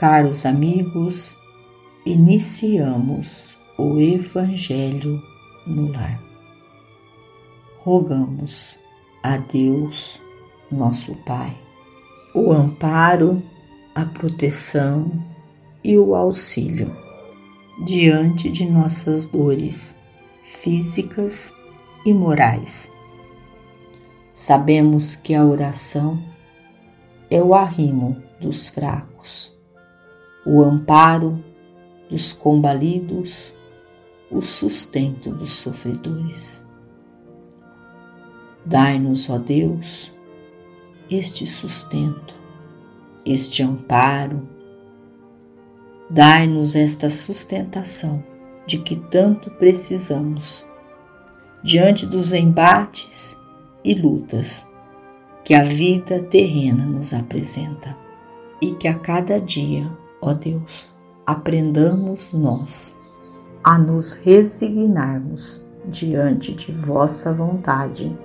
Caros amigos, iniciamos o Evangelho no lar. Rogamos a Deus, nosso Pai, o amparo, a proteção e o auxílio diante de nossas dores físicas e morais. Sabemos que a oração é o arrimo dos fracos, o amparo dos combalidos, o sustento dos sofredores. Dai-nos, ó Deus, este sustento, este amparo, Dai-nos esta sustentação de que tanto precisamos diante dos embates e lutas que a vida terrena nos apresenta. E que a cada dia, ó Deus, aprendamos nós a nos resignarmos diante de vossa vontade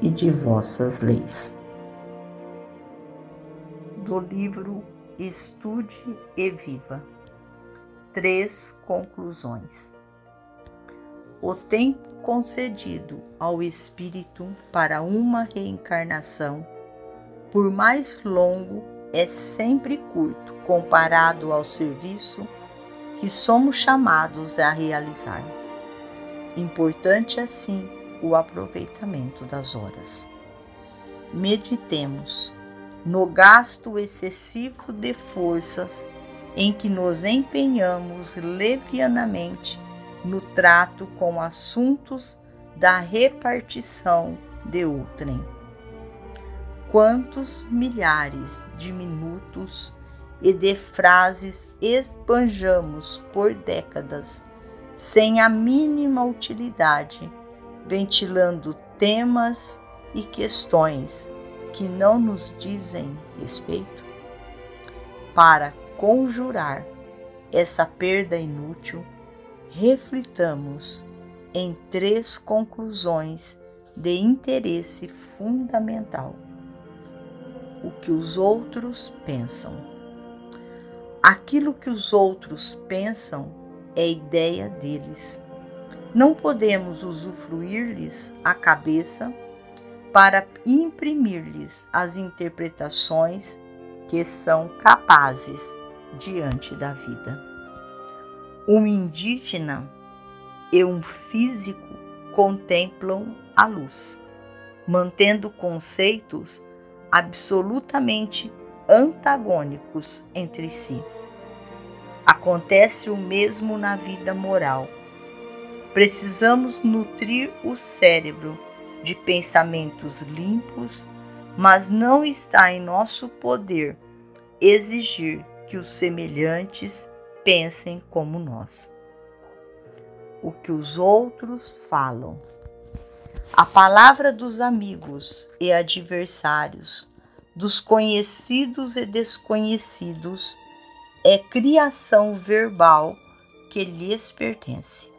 e de vossas leis. Do livro Estude e Viva três conclusões. O tempo concedido ao espírito para uma reencarnação, por mais longo, é sempre curto comparado ao serviço que somos chamados a realizar. Importante assim o aproveitamento das horas. Meditemos no gasto excessivo de forças em que nos empenhamos levianamente no trato com assuntos da repartição de outrem. Quantos milhares de minutos e de frases esbanjamos por décadas sem a mínima utilidade, ventilando temas e questões que não nos dizem respeito? Para conjurar essa perda inútil, reflitamos em três conclusões de interesse fundamental. O que os outros pensam. Aquilo que os outros pensam é ideia deles. Não podemos usufruir-lhes a cabeça para imprimir-lhes as interpretações que são capazes diante da vida. Um indígena e um físico contemplam a luz, mantendo conceitos absolutamente antagônicos entre si. Acontece o mesmo na vida moral. Precisamos nutrir o cérebro de pensamentos limpos, mas não está em nosso poder exigir que os semelhantes pensem como nós. O que os outros falam. A palavra dos amigos e adversários, dos conhecidos e desconhecidos, é criação verbal que lhes pertence.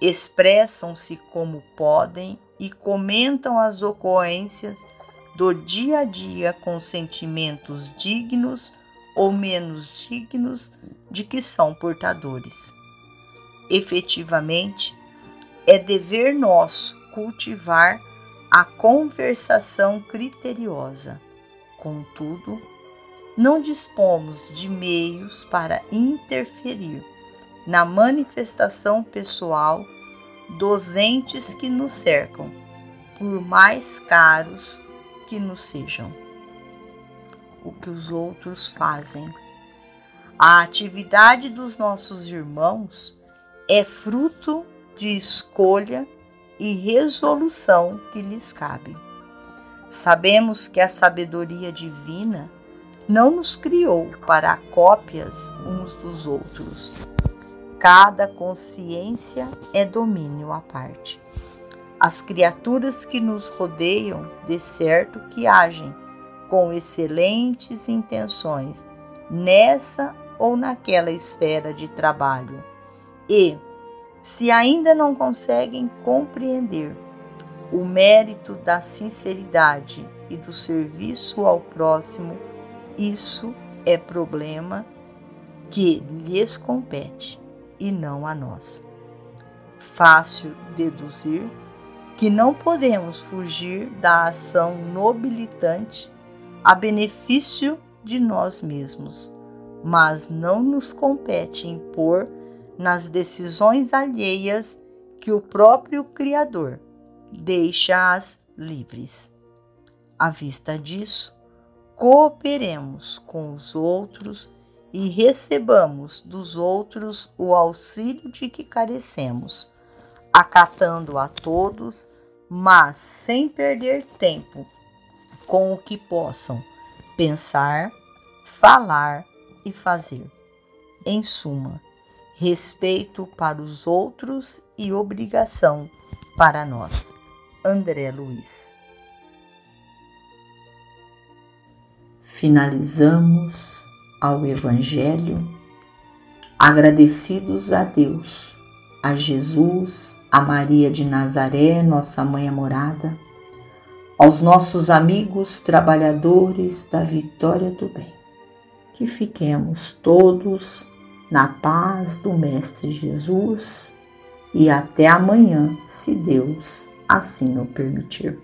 Expressam-se como podem e comentam as ocorrências do dia a dia com sentimentos dignos ou menos dignos de que são portadores. Efetivamente, é dever nosso cultivar a conversação criteriosa. Contudo, não dispomos de meios para interferir na manifestação pessoal dos entes que nos cercam, por mais caros que nos sejam o que os outros fazem. A atividade dos nossos irmãos é fruto de escolha e resolução que lhes cabe. Sabemos que a sabedoria divina não nos criou para cópias uns dos outros. Cada consciência é domínio à parte. As criaturas que nos rodeiam, de certo que agem com excelentes intenções nessa ou naquela esfera de trabalho e, se ainda não conseguem compreender o mérito da sinceridade e do serviço ao próximo, isso é problema que lhes compete e não a nós. Fácil deduzir que não podemos fugir da ação nobilitante a benefício de nós mesmos, mas não nos compete impor nas decisões alheias que o próprio Criador deixa-as livres. À vista disso, cooperemos com os outros e recebamos dos outros o auxílio de que carecemos, acatando a todos, mas sem perder tempo com o que possam pensar, falar e fazer. Em suma, respeito para os outros e obrigação para nós. André Luiz. Finalizamos ao Evangelho agradecidos a Deus, a Jesus, a Maria de Nazaré, nossa mãe amorada, aos nossos amigos trabalhadores da vitória do bem. Que fiquemos todos na paz do Mestre Jesus e até amanhã, se Deus assim o permitir.